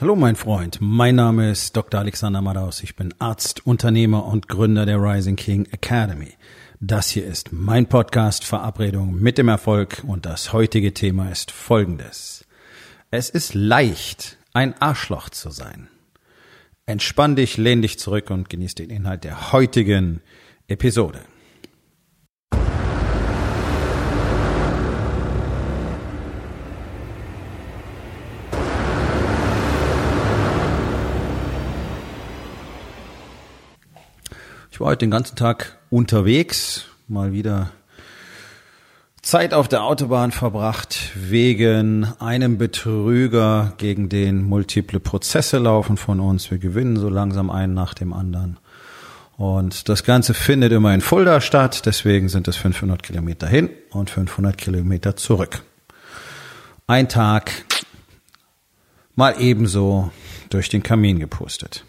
Hallo mein Freund, mein Name ist Dr. Alexander Madaus. Ich bin Arzt, Unternehmer und Gründer der Rising King Academy. Das hier ist mein Podcast Verabredung mit dem Erfolg und das heutige Thema ist folgendes. Es ist leicht, ein Arschloch zu sein. Entspann dich, lehn dich zurück und genieß den Inhalt der heutigen Episode. Ich war heute den ganzen Tag unterwegs, mal wieder Zeit auf der Autobahn verbracht wegen einem Betrüger, gegen den multiple Prozesse laufen von uns. Wir gewinnen so langsam einen nach dem anderen. Und das Ganze findet immer in Fulda statt, deswegen sind es 500 Kilometer hin und 500 Kilometer zurück. Ein Tag mal ebenso durch den Kamin gepustet.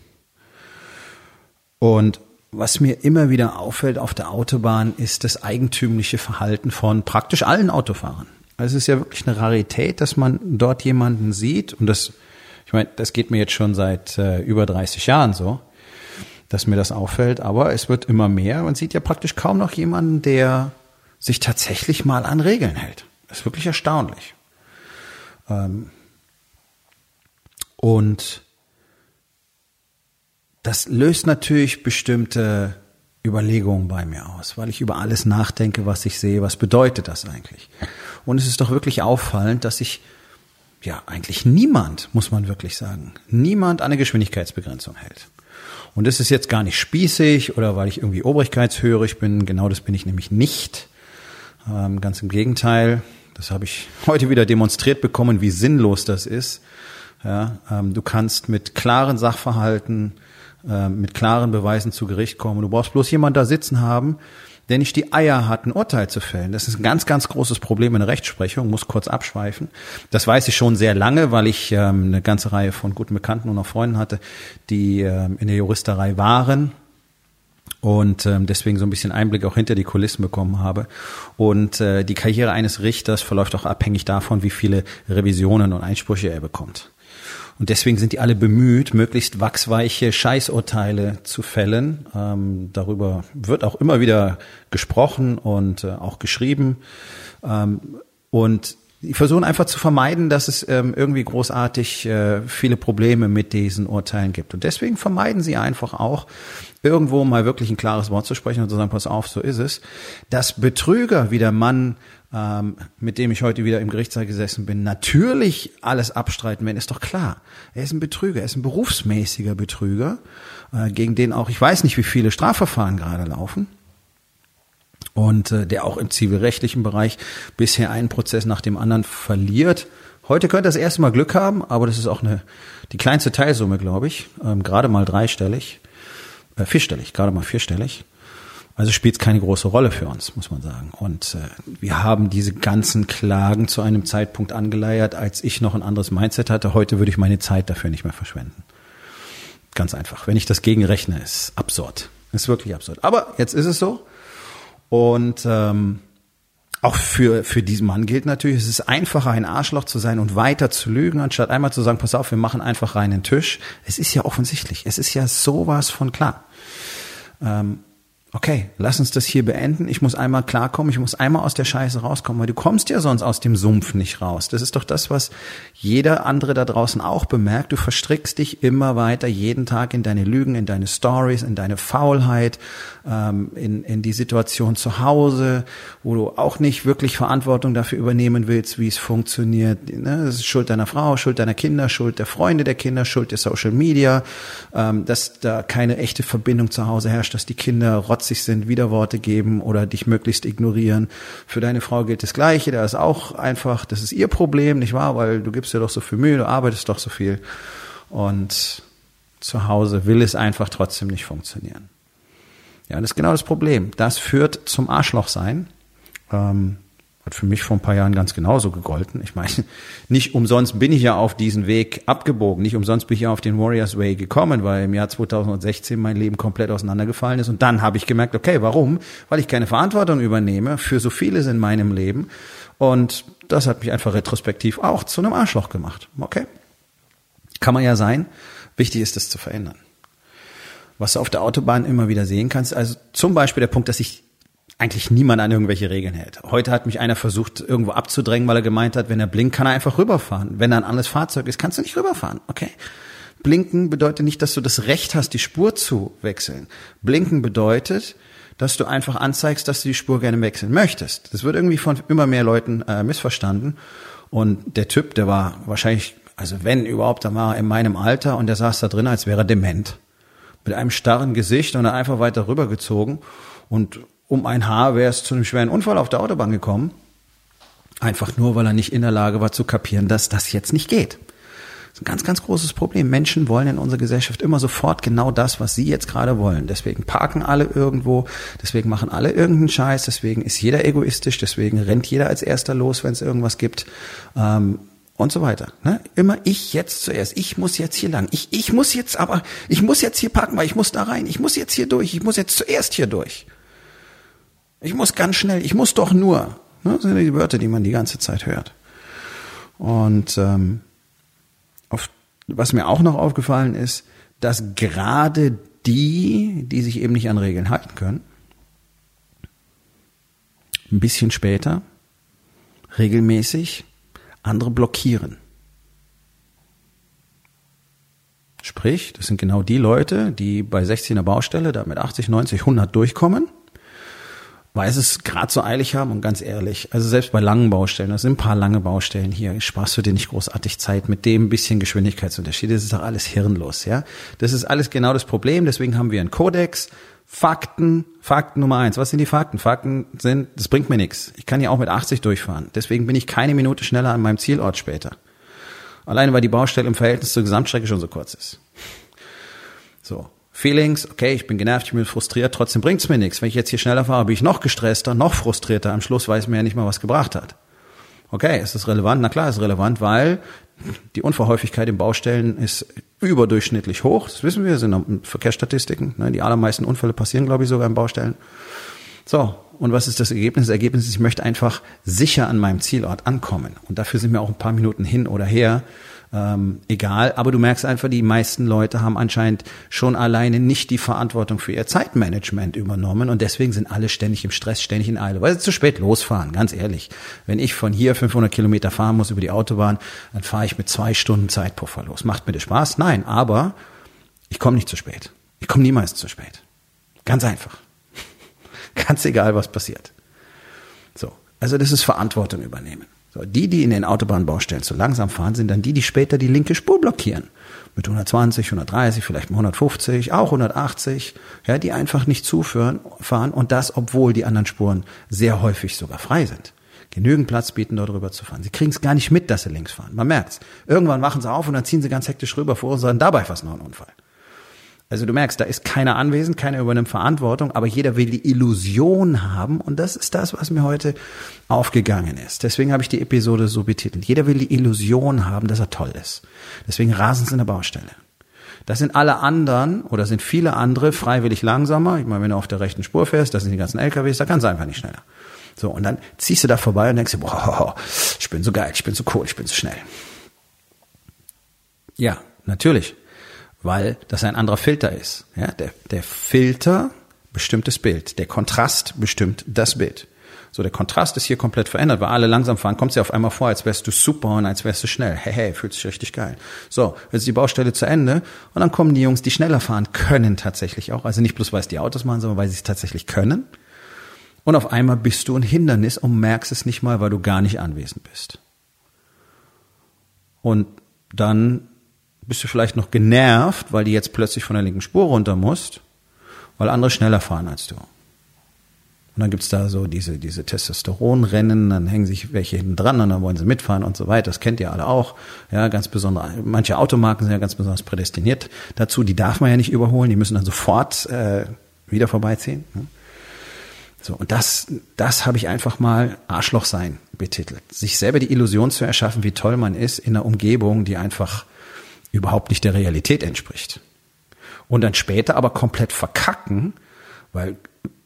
Und was mir immer wieder auffällt auf der Autobahn, ist das eigentümliche Verhalten von praktisch allen Autofahrern. Also es ist ja wirklich eine Rarität, dass man dort jemanden sieht und das, ich meine, das geht mir jetzt schon seit äh, über 30 Jahren so, dass mir das auffällt, aber es wird immer mehr. Man sieht ja praktisch kaum noch jemanden, der sich tatsächlich mal an Regeln hält. Das ist wirklich erstaunlich. Ähm und das löst natürlich bestimmte Überlegungen bei mir aus, weil ich über alles nachdenke, was ich sehe, was bedeutet das eigentlich? Und es ist doch wirklich auffallend, dass sich ja eigentlich niemand, muss man wirklich sagen, niemand an eine Geschwindigkeitsbegrenzung hält. Und das ist jetzt gar nicht spießig oder weil ich irgendwie obrigkeitshörig bin, genau das bin ich nämlich nicht. Ähm, ganz im Gegenteil, das habe ich heute wieder demonstriert bekommen, wie sinnlos das ist. Ja, ähm, du kannst mit klaren Sachverhalten äh, mit klaren Beweisen zu Gericht kommen. Du brauchst bloß jemand da sitzen haben, der nicht die Eier hat, ein Urteil zu fällen. Das ist ein ganz, ganz großes Problem in der Rechtsprechung, muss kurz abschweifen. Das weiß ich schon sehr lange, weil ich ähm, eine ganze Reihe von guten Bekannten und auch Freunden hatte, die ähm, in der Juristerei waren und ähm, deswegen so ein bisschen Einblick auch hinter die Kulissen bekommen habe. Und äh, die Karriere eines Richters verläuft auch abhängig davon, wie viele Revisionen und Einsprüche er bekommt. Und deswegen sind die alle bemüht, möglichst wachsweiche Scheißurteile zu fällen. Ähm, darüber wird auch immer wieder gesprochen und äh, auch geschrieben. Ähm, und die versuchen einfach zu vermeiden, dass es ähm, irgendwie großartig äh, viele Probleme mit diesen Urteilen gibt. Und deswegen vermeiden sie einfach auch, irgendwo mal wirklich ein klares Wort zu sprechen und zu sagen, pass auf, so ist es. Dass Betrüger wie der Mann ähm, mit dem ich heute wieder im Gerichtssaal gesessen bin, natürlich alles abstreiten werden, ist doch klar. Er ist ein Betrüger, er ist ein berufsmäßiger Betrüger, äh, gegen den auch, ich weiß nicht, wie viele Strafverfahren gerade laufen. Und äh, der auch im zivilrechtlichen Bereich bisher einen Prozess nach dem anderen verliert. Heute könnte das erste Mal Glück haben, aber das ist auch eine die kleinste Teilsumme, glaube ich, ähm, gerade mal dreistellig, äh, vierstellig, gerade mal vierstellig. Also spielt es keine große Rolle für uns, muss man sagen. Und äh, wir haben diese ganzen Klagen zu einem Zeitpunkt angeleiert, als ich noch ein anderes Mindset hatte. Heute würde ich meine Zeit dafür nicht mehr verschwenden. Ganz einfach. Wenn ich das gegenrechne, ist absurd. Ist wirklich absurd. Aber jetzt ist es so. Und ähm, auch für, für diesen Mann gilt natürlich, es ist einfacher, ein Arschloch zu sein und weiter zu lügen, anstatt einmal zu sagen, pass auf, wir machen einfach rein den Tisch. Es ist ja offensichtlich. Es ist ja sowas von klar. Ähm, okay, lass uns das hier beenden. Ich muss einmal klarkommen, ich muss einmal aus der Scheiße rauskommen, weil du kommst ja sonst aus dem Sumpf nicht raus. Das ist doch das, was jeder andere da draußen auch bemerkt. Du verstrickst dich immer weiter jeden Tag in deine Lügen, in deine Stories, in deine Faulheit, ähm, in, in die Situation zu Hause, wo du auch nicht wirklich Verantwortung dafür übernehmen willst, wie es funktioniert. Ne? Das ist Schuld deiner Frau, Schuld deiner Kinder, Schuld der Freunde der Kinder, Schuld der Social Media, ähm, dass da keine echte Verbindung zu Hause herrscht, dass die Kinder rotzen trotzig sind, Widerworte geben oder dich möglichst ignorieren. Für deine Frau gilt das Gleiche. Da ist auch einfach, das ist ihr Problem, nicht wahr? Weil du gibst dir doch so viel Mühe, du arbeitest doch so viel. Und zu Hause will es einfach trotzdem nicht funktionieren. Ja, das ist genau das Problem. Das führt zum Arschlochsein. Ähm, hat für mich vor ein paar Jahren ganz genauso gegolten. Ich meine, nicht umsonst bin ich ja auf diesen Weg abgebogen. Nicht umsonst bin ich ja auf den Warriors Way gekommen, weil im Jahr 2016 mein Leben komplett auseinandergefallen ist. Und dann habe ich gemerkt, okay, warum? Weil ich keine Verantwortung übernehme für so vieles in meinem Leben. Und das hat mich einfach retrospektiv auch zu einem Arschloch gemacht. Okay? Kann man ja sein. Wichtig ist, das zu verändern. Was du auf der Autobahn immer wieder sehen kannst, also zum Beispiel der Punkt, dass sich eigentlich niemand an irgendwelche Regeln hält. Heute hat mich einer versucht, irgendwo abzudrängen, weil er gemeint hat, wenn er blinkt, kann er einfach rüberfahren. Wenn er ein anderes Fahrzeug ist, kannst du nicht rüberfahren. Okay? Blinken bedeutet nicht, dass du das Recht hast, die Spur zu wechseln. Blinken bedeutet, dass du einfach anzeigst, dass du die Spur gerne wechseln möchtest. Das wird irgendwie von immer mehr Leuten äh, missverstanden. Und der Typ, der war wahrscheinlich, also wenn überhaupt, dann war er in meinem Alter und der saß da drin, als wäre er dement. Mit einem starren Gesicht und er einfach weiter rübergezogen. Und um ein Haar wäre es zu einem schweren Unfall auf der Autobahn gekommen. Einfach nur, weil er nicht in der Lage war zu kapieren, dass das jetzt nicht geht. Das ist ein ganz, ganz großes Problem. Menschen wollen in unserer Gesellschaft immer sofort genau das, was sie jetzt gerade wollen. Deswegen parken alle irgendwo, deswegen machen alle irgendeinen Scheiß, deswegen ist jeder egoistisch, deswegen rennt jeder als erster los, wenn es irgendwas gibt. Ähm, und so weiter. Ne? Immer ich jetzt zuerst. Ich muss jetzt hier lang. Ich, ich muss jetzt aber, ich muss jetzt hier parken, weil ich muss da rein. Ich muss jetzt hier durch. Ich muss jetzt zuerst hier durch. Ich muss ganz schnell, ich muss doch nur. Ne? Das sind die Wörter, die man die ganze Zeit hört. Und ähm, auf, was mir auch noch aufgefallen ist, dass gerade die, die sich eben nicht an Regeln halten können, ein bisschen später regelmäßig andere blockieren. Sprich, das sind genau die Leute, die bei 16er Baustelle da mit 80, 90, 100 durchkommen weil sie es gerade so eilig haben und ganz ehrlich, also selbst bei langen Baustellen, das sind ein paar lange Baustellen hier, sparst du dir nicht großartig Zeit mit dem bisschen Geschwindigkeitsunterschied. Das ist doch alles hirnlos, ja. Das ist alles genau das Problem. Deswegen haben wir einen Kodex. Fakten, Fakten Nummer eins. Was sind die Fakten? Fakten sind, das bringt mir nichts. Ich kann ja auch mit 80 durchfahren. Deswegen bin ich keine Minute schneller an meinem Zielort später. Alleine weil die Baustelle im Verhältnis zur Gesamtstrecke schon so kurz ist. So. Feelings, okay, ich bin genervt, ich bin frustriert, trotzdem bringt's mir nichts. Wenn ich jetzt hier schneller fahre, bin ich noch gestresster, noch frustrierter. Am Schluss weiß mir ja nicht mal, was gebracht hat. Okay, ist das relevant? Na klar, ist relevant, weil die Unfallhäufigkeit in Baustellen ist überdurchschnittlich hoch. Das wissen wir, sind Verkehrsstatistiken. Ne? Die allermeisten Unfälle passieren, glaube ich, sogar in Baustellen. So, und was ist das Ergebnis? Das Ergebnis ist, ich möchte einfach sicher an meinem Zielort ankommen. Und dafür sind mir auch ein paar Minuten hin oder her ähm, egal. Aber du merkst einfach, die meisten Leute haben anscheinend schon alleine nicht die Verantwortung für ihr Zeitmanagement übernommen und deswegen sind alle ständig im Stress, ständig in Eile, weil sie zu spät losfahren, ganz ehrlich. Wenn ich von hier 500 Kilometer fahren muss über die Autobahn, dann fahre ich mit zwei Stunden Zeitpuffer los. Macht mir das Spaß? Nein, aber ich komme nicht zu spät. Ich komme niemals zu spät. Ganz einfach. Ganz egal, was passiert. So. Also das ist Verantwortung übernehmen. So, die, die in den Autobahnbaustellen zu langsam fahren, sind dann die, die später die linke Spur blockieren. Mit 120, 130, vielleicht mit 150, auch 180, ja, die einfach nicht zuführen, fahren und das, obwohl die anderen Spuren sehr häufig sogar frei sind. Genügend Platz bieten, dort rüber zu fahren. Sie kriegen es gar nicht mit, dass sie links fahren. Man merkt's. Irgendwann wachen sie auf und dann ziehen sie ganz hektisch rüber vor und sagen, dabei fast noch ein Unfall. Also du merkst, da ist keiner anwesend, keiner übernimmt Verantwortung, aber jeder will die Illusion haben und das ist das, was mir heute aufgegangen ist. Deswegen habe ich die Episode so betitelt. Jeder will die Illusion haben, dass er toll ist. Deswegen rasen sie in der Baustelle. Das sind alle anderen oder sind viele andere freiwillig langsamer. Ich meine, wenn du auf der rechten Spur fährst, das sind die ganzen LKWs, da kannst du einfach nicht schneller. So, und dann ziehst du da vorbei und denkst dir, boah, ich bin so geil, ich bin so cool, ich bin so schnell. Ja, natürlich weil das ein anderer Filter ist. Ja, der, der Filter bestimmt das Bild, der Kontrast bestimmt das Bild. So, der Kontrast ist hier komplett verändert, weil alle langsam fahren, kommt ja auf einmal vor, als wärst du super und als wärst du schnell. Hey, hey, fühlt sich richtig geil. So, jetzt ist die Baustelle zu Ende und dann kommen die Jungs, die schneller fahren können tatsächlich auch. Also nicht bloß, weil es die Autos machen, sondern weil sie es tatsächlich können. Und auf einmal bist du ein Hindernis und merkst es nicht mal, weil du gar nicht anwesend bist. Und dann bist du vielleicht noch genervt, weil die jetzt plötzlich von der linken Spur runter musst, weil andere schneller fahren als du. Und dann gibt's da so diese, diese Testosteronrennen, dann hängen sich welche hinten dran und dann wollen sie mitfahren und so weiter. Das kennt ihr alle auch. Ja, ganz besonders. Manche Automarken sind ja ganz besonders prädestiniert dazu. Die darf man ja nicht überholen. Die müssen dann sofort äh, wieder vorbeiziehen. Ne? So, und das, das habe ich einfach mal Arschloch sein betitelt. Sich selber die Illusion zu erschaffen, wie toll man ist in einer Umgebung, die einfach überhaupt nicht der Realität entspricht. Und dann später aber komplett verkacken, weil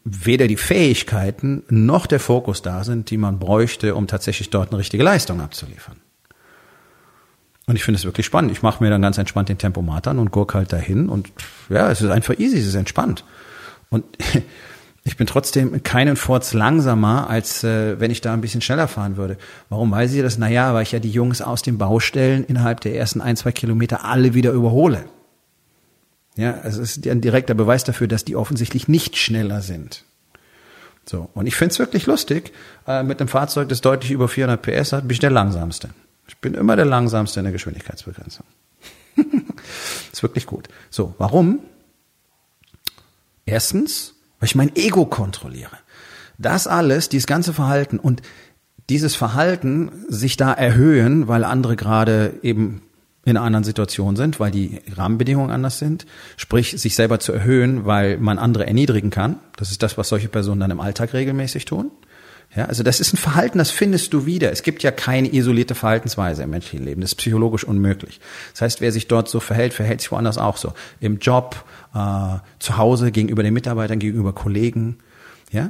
weder die Fähigkeiten noch der Fokus da sind, die man bräuchte, um tatsächlich dort eine richtige Leistung abzuliefern. Und ich finde es wirklich spannend. Ich mache mir dann ganz entspannt den Tempomat an und gurk halt dahin. Und ja, es ist einfach easy, es ist entspannt. Und ich bin trotzdem keinen Furz langsamer, als äh, wenn ich da ein bisschen schneller fahren würde. Warum weiß ich das? Naja, weil ich ja die Jungs aus den Baustellen innerhalb der ersten ein, zwei Kilometer alle wieder überhole. Ja, es ist ein direkter Beweis dafür, dass die offensichtlich nicht schneller sind. So. Und ich finde es wirklich lustig, äh, mit einem Fahrzeug, das deutlich über 400 PS hat, bin ich der langsamste. Ich bin immer der langsamste in der Geschwindigkeitsbegrenzung. ist wirklich gut. So, warum? Erstens, weil ich mein Ego kontrolliere. Das alles, dieses ganze Verhalten und dieses Verhalten sich da erhöhen, weil andere gerade eben in einer anderen Situation sind, weil die Rahmenbedingungen anders sind, sprich sich selber zu erhöhen, weil man andere erniedrigen kann. Das ist das, was solche Personen dann im Alltag regelmäßig tun. Ja, also das ist ein Verhalten, das findest du wieder. Es gibt ja keine isolierte Verhaltensweise im menschlichen Leben. Das ist psychologisch unmöglich. Das heißt, wer sich dort so verhält, verhält sich woanders auch so. Im Job, äh, zu Hause, gegenüber den Mitarbeitern, gegenüber Kollegen. Ja,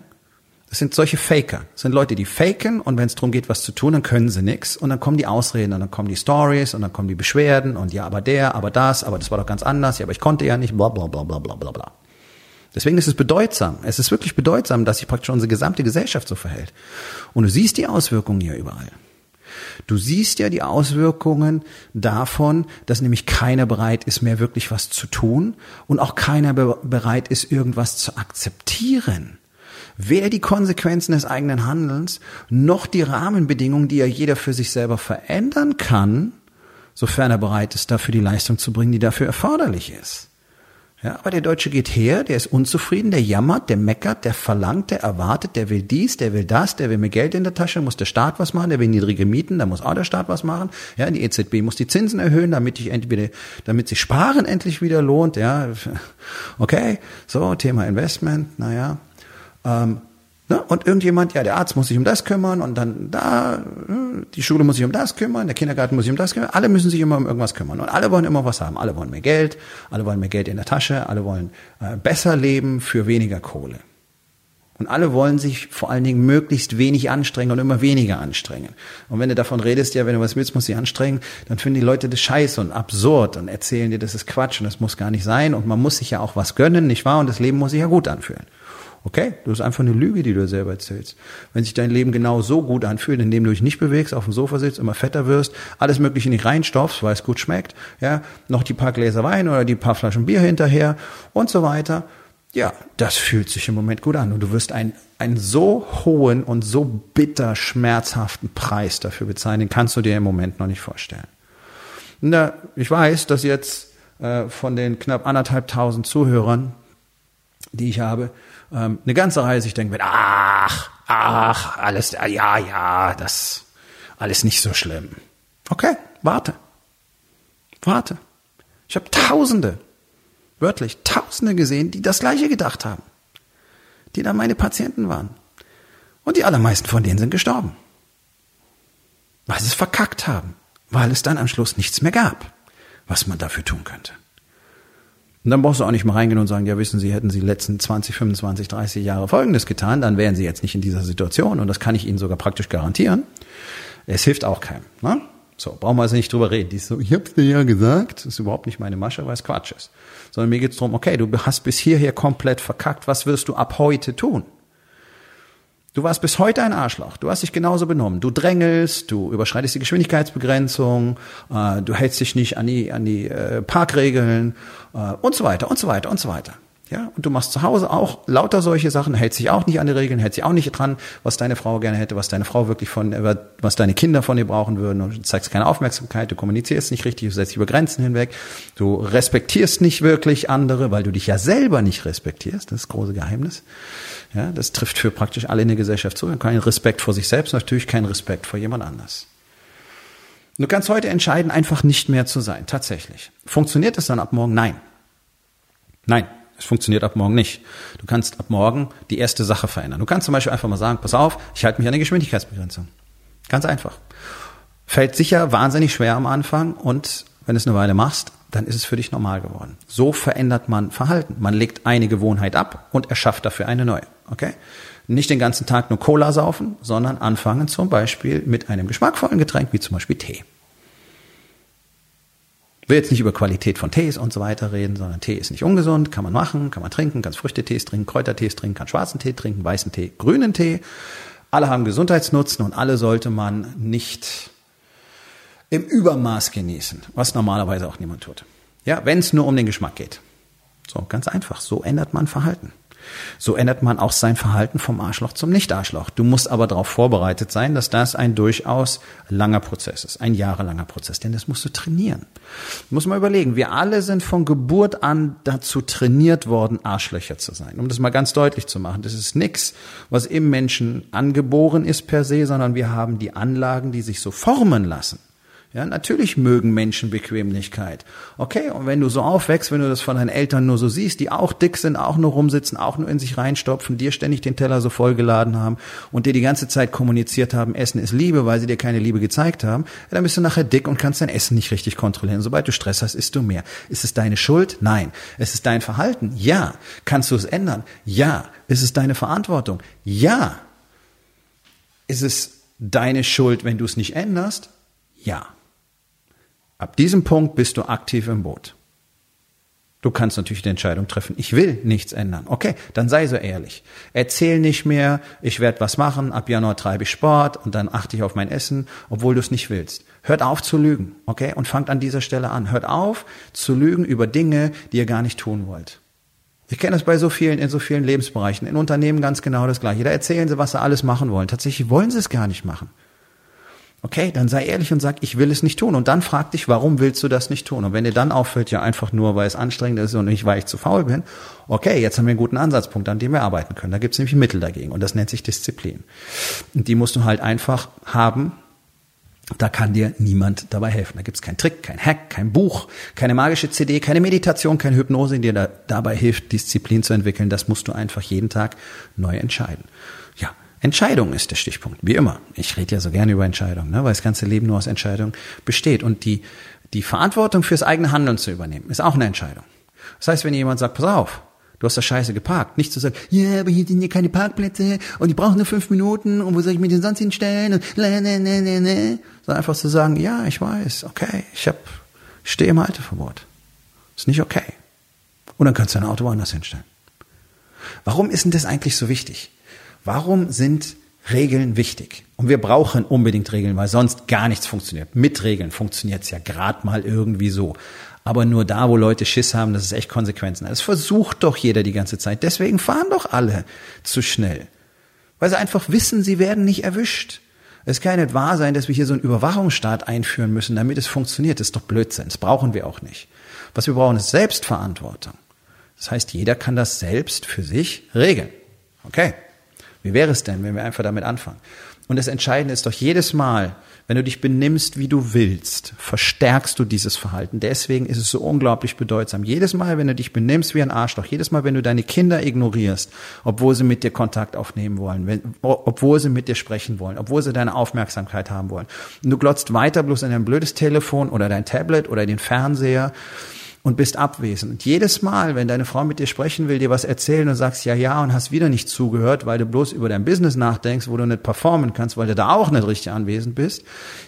das sind solche Faker. Das sind Leute, die faken und wenn es darum geht, was zu tun, dann können sie nix und dann kommen die Ausreden und dann kommen die Stories und dann kommen die Beschwerden und ja, aber der, aber das, aber das war doch ganz anders, ja, aber ich konnte ja nicht, bla bla bla bla bla bla bla. Deswegen ist es bedeutsam. Es ist wirklich bedeutsam, dass sich praktisch unsere gesamte Gesellschaft so verhält. Und du siehst die Auswirkungen hier überall. Du siehst ja die Auswirkungen davon, dass nämlich keiner bereit ist, mehr wirklich was zu tun und auch keiner bereit ist, irgendwas zu akzeptieren. Weder die Konsequenzen des eigenen Handelns noch die Rahmenbedingungen, die ja jeder für sich selber verändern kann, sofern er bereit ist, dafür die Leistung zu bringen, die dafür erforderlich ist. Ja, aber der Deutsche geht her, der ist unzufrieden, der jammert, der meckert, der verlangt, der erwartet, der will dies, der will das, der will mehr Geld in der Tasche, muss der Staat was machen, der will niedrige Mieten, da muss auch der Staat was machen. Ja, die EZB muss die Zinsen erhöhen, damit ich entweder, damit sich Sparen endlich wieder lohnt. Ja, okay, so Thema Investment, naja. Ähm, Ne? Und irgendjemand, ja, der Arzt muss sich um das kümmern und dann da, hm, die Schule muss sich um das kümmern, der Kindergarten muss sich um das kümmern. Alle müssen sich immer um irgendwas kümmern und alle wollen immer was haben. Alle wollen mehr Geld, alle wollen mehr Geld in der Tasche, alle wollen äh, besser leben für weniger Kohle. Und alle wollen sich vor allen Dingen möglichst wenig anstrengen und immer weniger anstrengen. Und wenn du davon redest, ja, wenn du was willst, musst du dich anstrengen, dann finden die Leute das scheiße und absurd und erzählen dir, das ist Quatsch und das muss gar nicht sein und man muss sich ja auch was gönnen, nicht wahr? Und das Leben muss sich ja gut anfühlen. Okay, das ist einfach eine Lüge, die du selber erzählst. Wenn sich dein Leben genau so gut anfühlt, indem du dich nicht bewegst, auf dem Sofa sitzt, immer fetter wirst, alles Mögliche nicht reinstopfst, weil es gut schmeckt, ja, noch die paar Gläser Wein oder die paar Flaschen Bier hinterher und so weiter. Ja, das fühlt sich im Moment gut an und du wirst einen, einen so hohen und so bitter schmerzhaften Preis dafür bezahlen, den kannst du dir im Moment noch nicht vorstellen. Na, ich weiß, dass jetzt äh, von den knapp anderthalbtausend Zuhörern, die ich habe, ähm, eine ganze Reihe sich denken wird, ach, ach, alles, ja, ja, das, alles nicht so schlimm. Okay, warte. Warte. Ich habe Tausende, wörtlich Tausende gesehen, die das Gleiche gedacht haben. Die dann meine Patienten waren. Und die allermeisten von denen sind gestorben. Weil sie es verkackt haben. Weil es dann am Schluss nichts mehr gab, was man dafür tun könnte. Und dann brauchst du auch nicht mal reingehen und sagen, ja, wissen Sie, hätten Sie letzten 20, 25, 30 Jahre Folgendes getan, dann wären Sie jetzt nicht in dieser Situation. Und das kann ich Ihnen sogar praktisch garantieren. Es hilft auch keinem. Ne? So, brauchen wir also nicht drüber reden. Die ist so, ich hab's dir ja gesagt. Das ist überhaupt nicht meine Masche, weil es Quatsch ist. Sondern mir geht's darum, okay, du hast bis hierher komplett verkackt. Was wirst du ab heute tun? Du warst bis heute ein Arschloch. Du hast dich genauso benommen. Du drängelst, du überschreitest die Geschwindigkeitsbegrenzung, äh, du hältst dich nicht an die, an die äh, Parkregeln äh, und so weiter und so weiter und so weiter. Ja, und du machst zu Hause auch lauter solche Sachen, hältst dich auch nicht an die Regeln, hältst dich auch nicht dran, was deine Frau gerne hätte, was deine Frau wirklich von, äh, was deine Kinder von dir brauchen würden. Und du zeigst keine Aufmerksamkeit, du kommunizierst nicht richtig, du setzt dich über Grenzen hinweg, du respektierst nicht wirklich andere, weil du dich ja selber nicht respektierst. Das ist das große Geheimnis. Ja, das trifft für praktisch alle in der Gesellschaft zu. Kein Respekt vor sich selbst, natürlich kein Respekt vor jemand anders. Du kannst heute entscheiden, einfach nicht mehr zu sein. Tatsächlich. Funktioniert es dann ab morgen? Nein. Nein. Es funktioniert ab morgen nicht. Du kannst ab morgen die erste Sache verändern. Du kannst zum Beispiel einfach mal sagen, pass auf, ich halte mich an die Geschwindigkeitsbegrenzung. Ganz einfach. Fällt sicher wahnsinnig schwer am Anfang und wenn du es eine Weile machst, dann ist es für dich normal geworden. So verändert man Verhalten. Man legt eine Gewohnheit ab und erschafft dafür eine neue. Okay? Nicht den ganzen Tag nur Cola saufen, sondern anfangen zum Beispiel mit einem geschmackvollen Getränk wie zum Beispiel Tee. Will jetzt nicht über Qualität von Tees und so weiter reden, sondern Tee ist nicht ungesund, kann man machen, kann man trinken, kann Früchtetees trinken, Kräutertees trinken, kann schwarzen Tee trinken, weißen Tee, grünen Tee. Alle haben Gesundheitsnutzen und alle sollte man nicht im Übermaß genießen, was normalerweise auch niemand tut. Ja, wenn es nur um den Geschmack geht. So, ganz einfach. So ändert man Verhalten. So ändert man auch sein Verhalten vom Arschloch zum Nicht-Arschloch. Du musst aber darauf vorbereitet sein, dass das ein durchaus langer Prozess ist, ein jahrelanger Prozess, denn das musst du trainieren. Du musst mal überlegen, wir alle sind von Geburt an dazu trainiert worden, Arschlöcher zu sein. Um das mal ganz deutlich zu machen, das ist nichts, was im Menschen angeboren ist per se, sondern wir haben die Anlagen, die sich so formen lassen. Ja, natürlich mögen Menschen Bequemlichkeit. Okay, und wenn du so aufwächst, wenn du das von deinen Eltern nur so siehst, die auch dick sind, auch nur rumsitzen, auch nur in sich reinstopfen, dir ständig den Teller so vollgeladen haben und dir die ganze Zeit kommuniziert haben, Essen ist Liebe, weil sie dir keine Liebe gezeigt haben, dann bist du nachher dick und kannst dein Essen nicht richtig kontrollieren. Sobald du Stress hast, isst du mehr. Ist es deine Schuld? Nein. Ist es dein Verhalten? Ja. Kannst du es ändern? Ja. Ist es deine Verantwortung? Ja. Ist es deine Schuld, wenn du es nicht änderst? Ja. Ab diesem Punkt bist du aktiv im Boot. Du kannst natürlich die Entscheidung treffen, ich will nichts ändern. Okay, dann sei so ehrlich. Erzähl nicht mehr, ich werde was machen, ab Januar treibe ich Sport und dann achte ich auf mein Essen, obwohl du es nicht willst. Hört auf zu lügen, okay? Und fangt an dieser Stelle an. Hört auf zu lügen über Dinge, die ihr gar nicht tun wollt. Ich kenne das bei so vielen, in so vielen Lebensbereichen, in Unternehmen ganz genau das Gleiche. Da erzählen sie, was sie alles machen wollen. Tatsächlich wollen sie es gar nicht machen. Okay, dann sei ehrlich und sag, ich will es nicht tun. Und dann frag dich, warum willst du das nicht tun? Und wenn dir dann auffällt, ja einfach nur, weil es anstrengend ist und nicht, weil ich zu faul bin, okay, jetzt haben wir einen guten Ansatzpunkt, an dem wir arbeiten können. Da gibt es nämlich Mittel dagegen und das nennt sich Disziplin. Und die musst du halt einfach haben. Da kann dir niemand dabei helfen. Da gibt es keinen Trick, kein Hack, kein Buch, keine magische CD, keine Meditation, keine Hypnose, die dir da, dabei hilft, Disziplin zu entwickeln. Das musst du einfach jeden Tag neu entscheiden. Ja, Entscheidung ist der Stichpunkt, wie immer. Ich rede ja so gerne über Entscheidungen, ne, weil das ganze Leben nur aus Entscheidungen besteht. Und die, die Verantwortung fürs eigene Handeln zu übernehmen, ist auch eine Entscheidung. Das heißt, wenn jemand sagt, pass auf, du hast da scheiße geparkt, nicht zu sagen, ja, yeah, aber hier sind hier keine Parkplätze und die brauchen nur fünf Minuten und wo soll ich mich denn sonst hinstellen und ne, ne, ne, ne, ne. Sondern einfach zu sagen, ja, ich weiß, okay, ich hab, ich stehe im Halteverbot. Ist nicht okay. Und dann kannst du dein Auto woanders hinstellen. Warum ist denn das eigentlich so wichtig? Warum sind Regeln wichtig? Und wir brauchen unbedingt Regeln, weil sonst gar nichts funktioniert. Mit Regeln funktioniert es ja gerade mal irgendwie so. Aber nur da, wo Leute Schiss haben, dass es echt Konsequenzen. Das versucht doch jeder die ganze Zeit. Deswegen fahren doch alle zu schnell. Weil sie einfach wissen, sie werden nicht erwischt. Es kann nicht wahr sein, dass wir hier so einen Überwachungsstaat einführen müssen, damit es funktioniert. Das ist doch Blödsinn. Das brauchen wir auch nicht. Was wir brauchen, ist Selbstverantwortung. Das heißt, jeder kann das selbst für sich regeln. Okay. Wie wäre es denn, wenn wir einfach damit anfangen? Und das Entscheidende ist doch jedes Mal, wenn du dich benimmst, wie du willst, verstärkst du dieses Verhalten. Deswegen ist es so unglaublich bedeutsam. Jedes Mal, wenn du dich benimmst wie ein Arschloch, jedes Mal, wenn du deine Kinder ignorierst, obwohl sie mit dir Kontakt aufnehmen wollen, wenn, obwohl sie mit dir sprechen wollen, obwohl sie deine Aufmerksamkeit haben wollen. Und du glotzt weiter bloß in dein blödes Telefon oder dein Tablet oder den Fernseher und bist abwesend. Und jedes Mal, wenn deine Frau mit dir sprechen will, dir was erzählen und sagst ja, ja und hast wieder nicht zugehört, weil du bloß über dein Business nachdenkst, wo du nicht performen kannst, weil du da auch nicht richtig anwesend bist,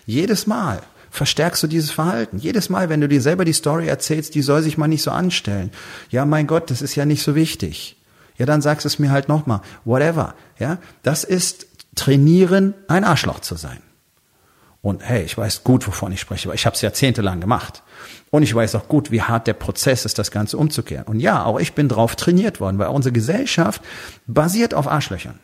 jedes Mal verstärkst du dieses Verhalten. Jedes Mal, wenn du dir selber die Story erzählst, die soll sich mal nicht so anstellen. Ja, mein Gott, das ist ja nicht so wichtig. Ja, dann sagst du es mir halt nochmal. Whatever. Ja, das ist trainieren, ein Arschloch zu sein. Und hey, ich weiß gut, wovon ich spreche, weil ich habe es jahrzehntelang gemacht. Und ich weiß auch gut, wie hart der Prozess ist, das Ganze umzukehren. Und ja, auch ich bin drauf trainiert worden, weil unsere Gesellschaft basiert auf Arschlöchern.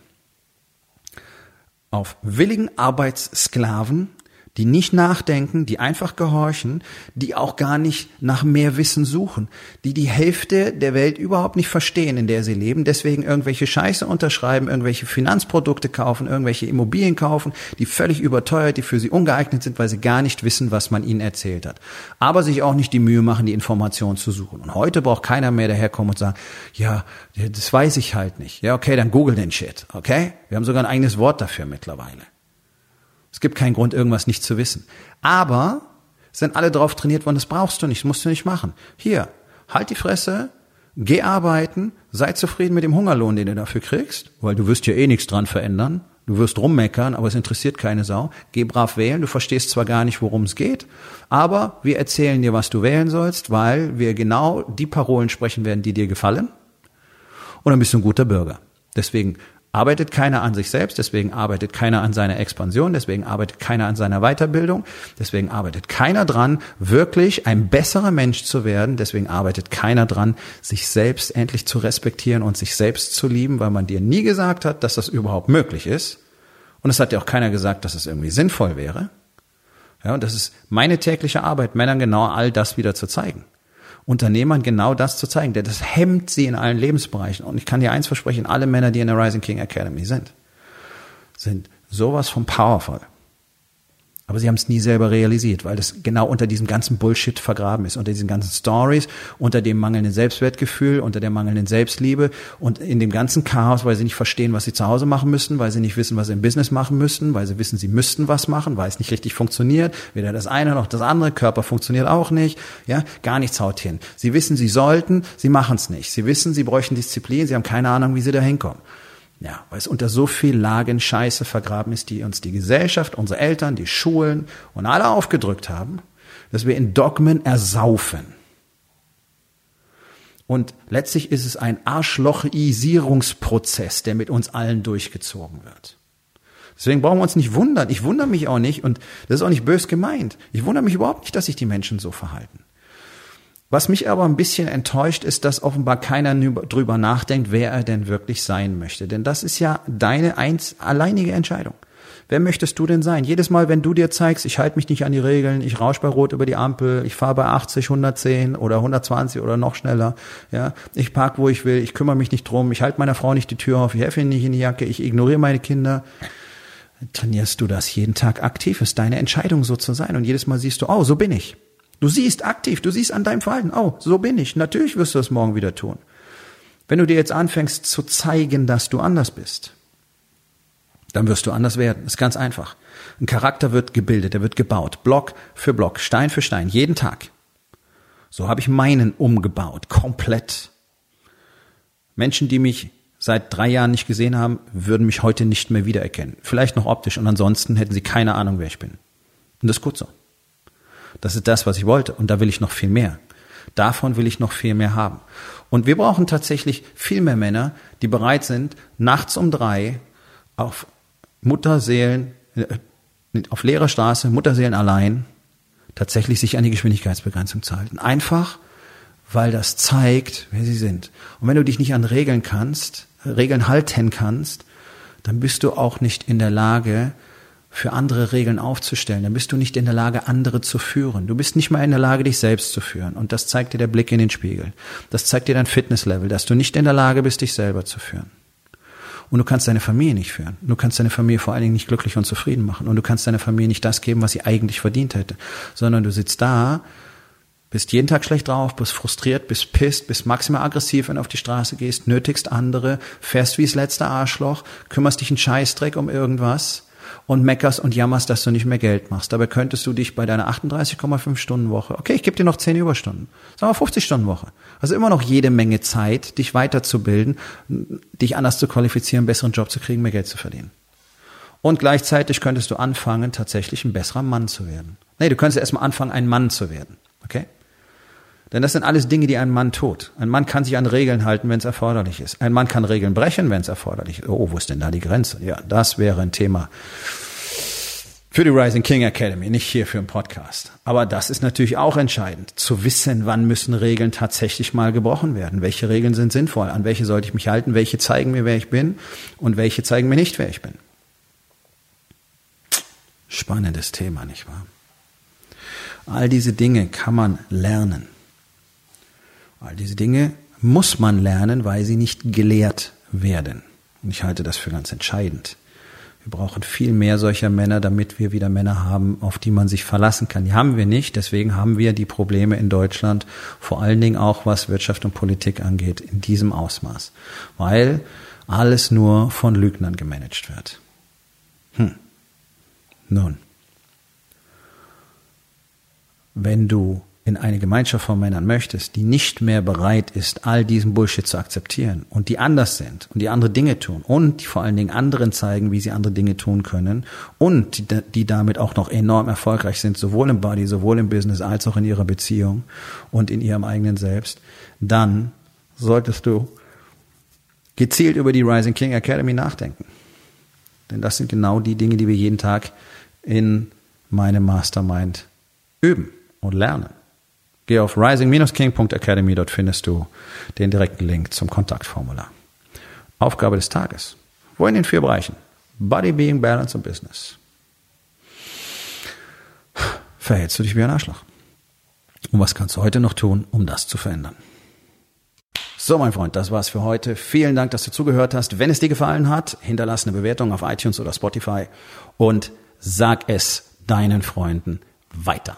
Auf willigen Arbeitssklaven, die nicht nachdenken, die einfach gehorchen, die auch gar nicht nach mehr Wissen suchen, die die Hälfte der Welt überhaupt nicht verstehen, in der sie leben, deswegen irgendwelche Scheiße unterschreiben, irgendwelche Finanzprodukte kaufen, irgendwelche Immobilien kaufen, die völlig überteuert, die für sie ungeeignet sind, weil sie gar nicht wissen, was man ihnen erzählt hat. Aber sich auch nicht die Mühe machen, die Informationen zu suchen. Und heute braucht keiner mehr daherkommen und sagen, ja, das weiß ich halt nicht. Ja, okay, dann google den Shit, okay? Wir haben sogar ein eigenes Wort dafür mittlerweile. Es gibt keinen Grund, irgendwas nicht zu wissen. Aber sind alle darauf trainiert worden, das brauchst du nicht, musst du nicht machen. Hier, halt die Fresse, geh arbeiten, sei zufrieden mit dem Hungerlohn, den du dafür kriegst, weil du wirst ja eh nichts dran verändern. Du wirst rummeckern, aber es interessiert keine Sau. Geh brav wählen. Du verstehst zwar gar nicht, worum es geht, aber wir erzählen dir, was du wählen sollst, weil wir genau die Parolen sprechen werden, die dir gefallen. Und dann bist du ein guter Bürger. Deswegen arbeitet keiner an sich selbst, deswegen arbeitet keiner an seiner Expansion, deswegen arbeitet keiner an seiner Weiterbildung, deswegen arbeitet keiner dran, wirklich ein besserer Mensch zu werden, deswegen arbeitet keiner dran, sich selbst endlich zu respektieren und sich selbst zu lieben, weil man dir nie gesagt hat, dass das überhaupt möglich ist. Und es hat dir auch keiner gesagt, dass es irgendwie sinnvoll wäre. Ja, und das ist meine tägliche Arbeit, Männern genau all das wieder zu zeigen. Unternehmern genau das zu zeigen, denn das hemmt sie in allen Lebensbereichen. Und ich kann dir eins versprechen, alle Männer, die in der Rising King Academy sind, sind sowas von powerful. Aber sie haben es nie selber realisiert, weil das genau unter diesem ganzen Bullshit vergraben ist, unter diesen ganzen Stories, unter dem mangelnden Selbstwertgefühl, unter der mangelnden Selbstliebe und in dem ganzen Chaos, weil sie nicht verstehen, was sie zu Hause machen müssen, weil sie nicht wissen, was sie im Business machen müssen, weil sie wissen, sie müssten was machen, weil es nicht richtig funktioniert, weder das eine noch das andere, Körper funktioniert auch nicht, ja, gar nichts haut hin. Sie wissen, sie sollten, sie machen es nicht. Sie wissen, sie bräuchten Disziplin, sie haben keine Ahnung, wie sie da hinkommen. Ja, weil es unter so viel Lagen Scheiße vergraben ist, die uns die Gesellschaft, unsere Eltern, die Schulen und alle aufgedrückt haben, dass wir in Dogmen ersaufen. Und letztlich ist es ein Arschlochisierungsprozess, der mit uns allen durchgezogen wird. Deswegen brauchen wir uns nicht wundern. Ich wundere mich auch nicht und das ist auch nicht bös gemeint. Ich wundere mich überhaupt nicht, dass sich die Menschen so verhalten. Was mich aber ein bisschen enttäuscht, ist, dass offenbar keiner drüber nachdenkt, wer er denn wirklich sein möchte. Denn das ist ja deine eins, alleinige Entscheidung. Wer möchtest du denn sein? Jedes Mal, wenn du dir zeigst, ich halte mich nicht an die Regeln, ich rausch bei Rot über die Ampel, ich fahre bei 80, 110 oder 120 oder noch schneller, ja, ich park, wo ich will, ich kümmere mich nicht drum, ich halte meiner Frau nicht die Tür auf, ich helfe ihnen nicht in die Jacke, ich ignoriere meine Kinder. Trainierst du das jeden Tag aktiv? Ist deine Entscheidung so zu sein. Und jedes Mal siehst du, oh, so bin ich. Du siehst aktiv, du siehst an deinem Verhalten, oh, so bin ich. Natürlich wirst du das morgen wieder tun. Wenn du dir jetzt anfängst zu zeigen, dass du anders bist, dann wirst du anders werden. Das ist ganz einfach. Ein Charakter wird gebildet, er wird gebaut, Block für Block, Stein für Stein, jeden Tag. So habe ich meinen umgebaut, komplett. Menschen, die mich seit drei Jahren nicht gesehen haben, würden mich heute nicht mehr wiedererkennen. Vielleicht noch optisch und ansonsten hätten sie keine Ahnung, wer ich bin. Und das ist gut so. Das ist das, was ich wollte. Und da will ich noch viel mehr. Davon will ich noch viel mehr haben. Und wir brauchen tatsächlich viel mehr Männer, die bereit sind, nachts um drei auf Mutterseelen, äh, auf leerer Straße, Mutterseelen allein, tatsächlich sich an die Geschwindigkeitsbegrenzung zu halten. Einfach, weil das zeigt, wer sie sind. Und wenn du dich nicht an Regeln kannst, Regeln halten kannst, dann bist du auch nicht in der Lage, für andere Regeln aufzustellen, dann bist du nicht in der Lage, andere zu führen. Du bist nicht mal in der Lage, dich selbst zu führen. Und das zeigt dir der Blick in den Spiegel. Das zeigt dir dein Fitnesslevel, dass du nicht in der Lage bist, dich selber zu führen. Und du kannst deine Familie nicht führen. Du kannst deine Familie vor allen Dingen nicht glücklich und zufrieden machen. Und du kannst deiner Familie nicht das geben, was sie eigentlich verdient hätte. Sondern du sitzt da, bist jeden Tag schlecht drauf, bist frustriert, bist pisst, bist maximal aggressiv, wenn du auf die Straße gehst, nötigst andere, fährst wie das letzte Arschloch, kümmerst dich einen Scheißdreck um irgendwas und meckerst und jammerst, dass du nicht mehr Geld machst. Dabei könntest du dich bei deiner 38,5 Stunden Woche, okay, ich gebe dir noch 10 Überstunden, sagen wir 50 Stunden Woche. Also immer noch jede Menge Zeit, dich weiterzubilden, dich anders zu qualifizieren, besseren Job zu kriegen, mehr Geld zu verdienen. Und gleichzeitig könntest du anfangen, tatsächlich ein besserer Mann zu werden. Nee, du könntest erstmal anfangen, ein Mann zu werden. Okay? Denn das sind alles Dinge, die ein Mann tut. Ein Mann kann sich an Regeln halten, wenn es erforderlich ist. Ein Mann kann Regeln brechen, wenn es erforderlich ist. Oh, wo ist denn da die Grenze? Ja, das wäre ein Thema für die Rising King Academy, nicht hier für einen Podcast. Aber das ist natürlich auch entscheidend, zu wissen, wann müssen Regeln tatsächlich mal gebrochen werden. Welche Regeln sind sinnvoll? An welche sollte ich mich halten? Welche zeigen mir, wer ich bin? Und welche zeigen mir nicht, wer ich bin? Spannendes Thema, nicht wahr? All diese Dinge kann man lernen. All diese Dinge muss man lernen, weil sie nicht gelehrt werden. Und ich halte das für ganz entscheidend. Wir brauchen viel mehr solcher Männer, damit wir wieder Männer haben, auf die man sich verlassen kann. Die haben wir nicht, deswegen haben wir die Probleme in Deutschland, vor allen Dingen auch was Wirtschaft und Politik angeht, in diesem Ausmaß. Weil alles nur von Lügnern gemanagt wird. Hm. Nun, wenn du in eine Gemeinschaft von Männern möchtest, die nicht mehr bereit ist, all diesen Bullshit zu akzeptieren und die anders sind und die andere Dinge tun und die vor allen Dingen anderen zeigen, wie sie andere Dinge tun können und die, die damit auch noch enorm erfolgreich sind, sowohl im Body, sowohl im Business als auch in ihrer Beziehung und in ihrem eigenen Selbst, dann solltest du gezielt über die Rising King Academy nachdenken. Denn das sind genau die Dinge, die wir jeden Tag in meinem Mastermind üben und lernen. Geh auf rising-king.academy, dort findest du den direkten Link zum Kontaktformular. Aufgabe des Tages. Wo in den vier Bereichen? Body, Being, Balance und Business. Verhältst du dich wie ein Arschloch? Und was kannst du heute noch tun, um das zu verändern? So, mein Freund, das war's für heute. Vielen Dank, dass du zugehört hast. Wenn es dir gefallen hat, hinterlass eine Bewertung auf iTunes oder Spotify und sag es deinen Freunden weiter.